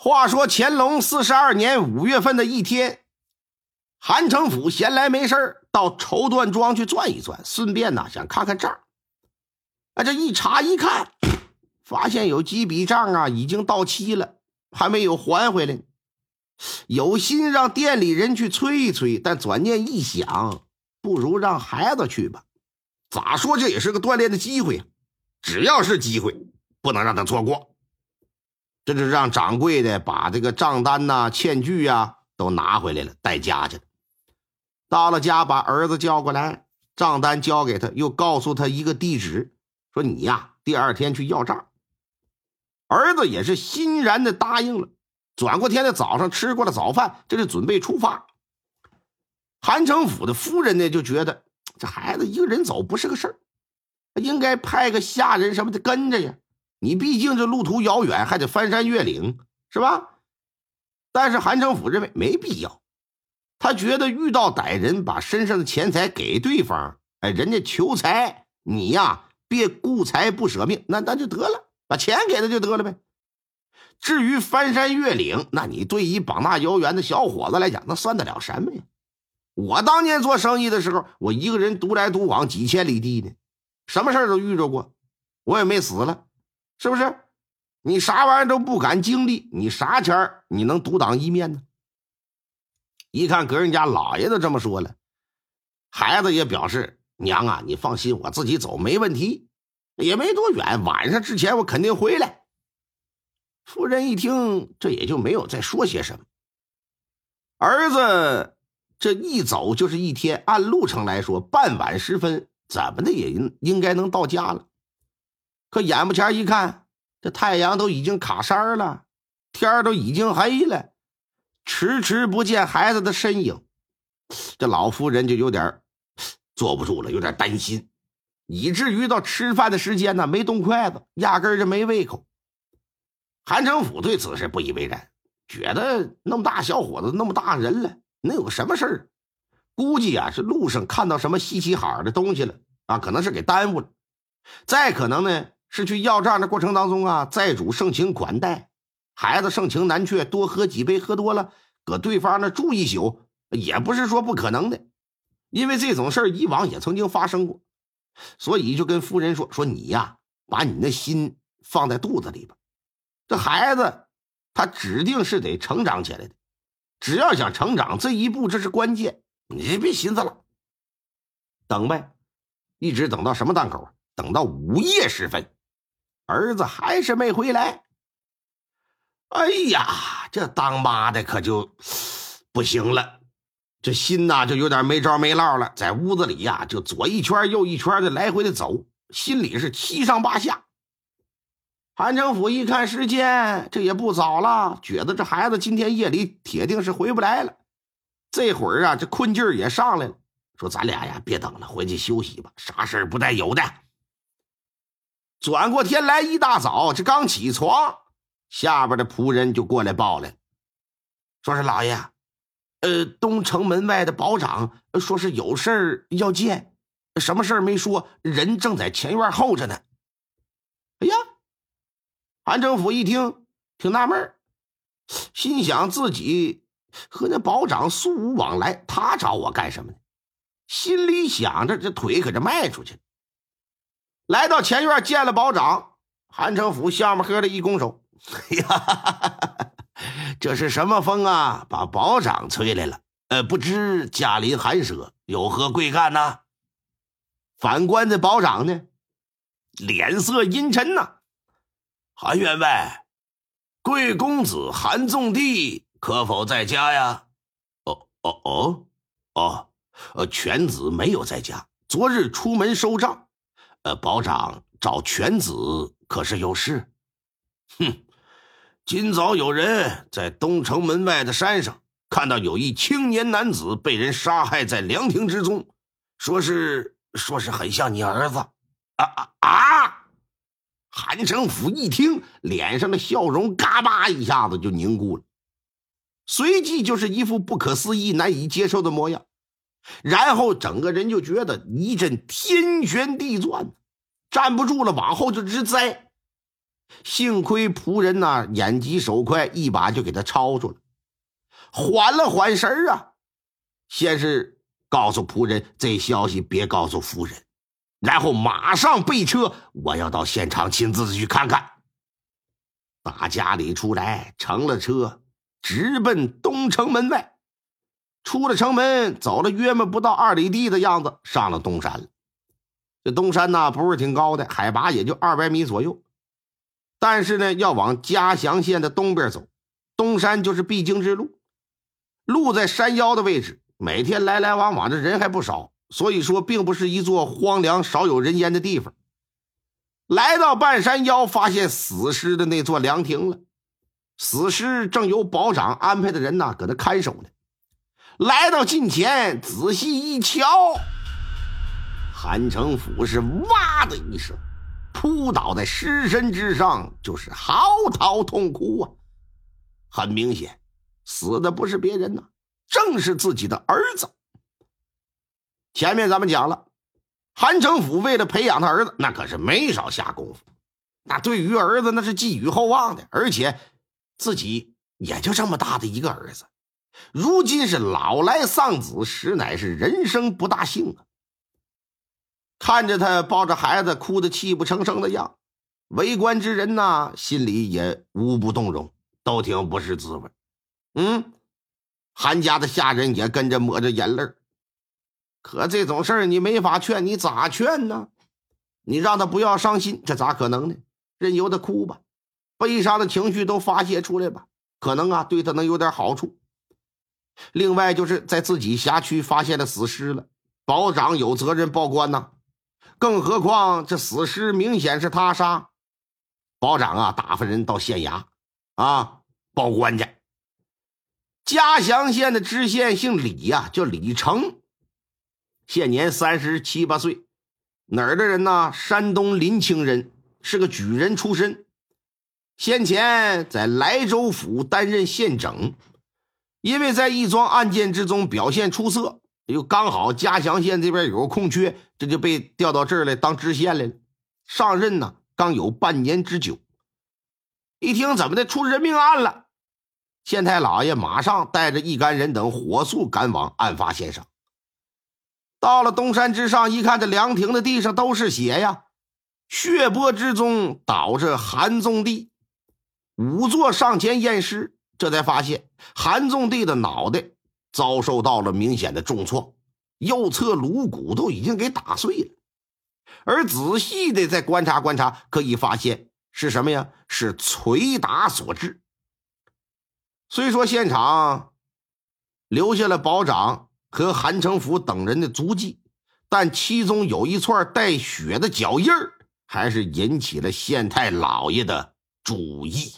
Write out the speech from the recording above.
话说乾隆四十二年五月份的一天，韩城府闲来没事到绸缎庄去转一转，顺便呢想看看账。啊，这一查一看，发现有几笔账啊已经到期了，还没有还回来。有心让店里人去催一催，但转念一想，不如让孩子去吧。咋说这也是个锻炼的机会，只要是机会，不能让他错过。这就让掌柜的把这个账单呐、欠据呀都拿回来了，带家去了。到了家，把儿子叫过来，账单交给他，又告诉他一个地址，说你呀，第二天去要账。儿子也是欣然的答应了。转过天的早上，吃过了早饭，这就准备出发。韩城府的夫人呢，就觉得这孩子一个人走不是个事儿，应该派个下人什么的跟着呀。你毕竟这路途遥远，还得翻山越岭，是吧？但是韩城府认为没必要，他觉得遇到歹人把身上的钱财给对方，哎，人家求财，你呀别顾财不舍命，那那就得了，把钱给他就得了呗。至于翻山越岭，那你对于膀大腰圆的小伙子来讲，那算得了什么呀？我当年做生意的时候，我一个人独来独往几千里地呢，什么事都遇着过，我也没死了。是不是？你啥玩意儿都不敢经历，你啥钱你能独当一面呢？一看隔人家老爷子这么说了，孩子也表示：“娘啊，你放心，我自己走没问题，也没多远，晚上之前我肯定回来。”夫人一听，这也就没有再说些什么。儿子这一走就是一天，按路程来说，傍晚时分怎么的也应应该能到家了。可眼巴前一看，这太阳都已经卡山了，天都已经黑了，迟迟不见孩子的身影，这老夫人就有点坐不住了，有点担心，以至于到吃饭的时间呢，没动筷子，压根就没胃口。韩城府对此是不以为然，觉得那么大小伙子，那么大人了，能有什么事儿？估计啊是路上看到什么稀奇好的东西了啊，可能是给耽误了，再可能呢。是去要账的过程当中啊，债主盛情款待，孩子盛情难却，多喝几杯，喝多了搁对方那住一宿，也不是说不可能的，因为这种事儿以往也曾经发生过，所以就跟夫人说：“说你呀，把你的心放在肚子里吧，这孩子他指定是得成长起来的，只要想成长，这一步这是关键，你别寻思了，等呗，一直等到什么档口啊？等到午夜时分。”儿子还是没回来。哎呀，这当妈的可就不行了，这心呐就有点没着没落了，在屋子里呀就左一圈右一圈的来回的走，心里是七上八下。韩政府一看时间，这也不早了，觉得这孩子今天夜里铁定是回不来了。这会儿啊，这困劲儿也上来了，说：“咱俩呀，别等了，回去休息吧，啥事儿不带有的。”转过天来，一大早，这刚起床，下边的仆人就过来报来，说是老爷，呃，东城门外的保长说是有事儿要见，什么事儿没说，人正在前院候着呢。哎呀，韩政府一听，挺纳闷心想自己和那保长素无往来，他找我干什么呢？心里想着，这腿可这迈出去了。来到前院见了保长，韩城府笑呵呵的一拱手：“哎呀，这是什么风啊？把保长催来了。呃，不知驾临寒舍，有何贵干呢？”反观的保长呢，脸色阴沉呐。韩员外，贵公子韩纵地可否在家呀？哦哦哦哦，呃，犬子没有在家，昨日出门收账。呃，保长找犬子可是有事？哼，今早有人在东城门外的山上看到有一青年男子被人杀害在凉亭之中，说是说是很像你儿子。啊啊啊！韩城府一听，脸上的笑容嘎巴一下子就凝固了，随即就是一副不可思议、难以接受的模样。然后整个人就觉得一阵天旋地转，站不住了，往后就直栽。幸亏仆人呐眼疾手快，一把就给他抄住了，缓了缓神啊，先是告诉仆人这消息别告诉夫人，然后马上备车，我要到现场亲自去看看。打家里出来，乘了车，直奔东城门外。出了城门，走了约么不到二里地的样子，上了东山了。这东山呢，不是挺高的，海拔也就二百米左右。但是呢，要往嘉祥县的东边走，东山就是必经之路。路在山腰的位置，每天来来往往的人还不少，所以说并不是一座荒凉少有人烟的地方。来到半山腰，发现死尸的那座凉亭了。死尸正由保长安排的人呢，搁那看守呢。来到近前，仔细一瞧，韩城府是哇的一声，扑倒在尸身之上，就是嚎啕痛哭啊！很明显，死的不是别人呐，正是自己的儿子。前面咱们讲了。韩城府为了培养他儿子，那可是没少下功夫。那对于儿子，那是寄予厚望的。而且自己也就这么大的一个儿子，如今是老来丧子，实乃是人生不大幸啊！看着他抱着孩子哭得泣不成声的样，围观之人呐，心里也无不动容，都挺不是滋味。嗯，韩家的下人也跟着抹着眼泪可这种事儿你没法劝，你咋劝呢？你让他不要伤心，这咋可能呢？任由他哭吧，悲伤的情绪都发泄出来吧，可能啊对他能有点好处。另外就是在自己辖区发现了死尸了，保长有责任报官呐。更何况这死尸明显是他杀，保长啊打发人到县衙啊报官去。嘉祥县的知县姓李呀，叫李成。现年三十七八岁，哪儿的人呢？山东临清人，是个举人出身。先前在莱州府担任县整，因为在一桩案件之中表现出色，又刚好嘉祥县这边有个空缺，这就被调到这儿来当知县来了。上任呢，刚有半年之久。一听怎么的出人命案了，县太老爷马上带着一干人等火速赶往案发现场。到了东山之上，一看这凉亭的地上都是血呀，血泊之中倒着韩宗帝。仵作上前验尸，这才发现韩宗帝的脑袋遭受到了明显的重创，右侧颅骨都已经给打碎了。而仔细的再观察观察，可以发现是什么呀？是捶打所致。虽说现场留下了保长。和韩成福等人的足迹，但其中有一串带血的脚印儿，还是引起了县太老爷的注意。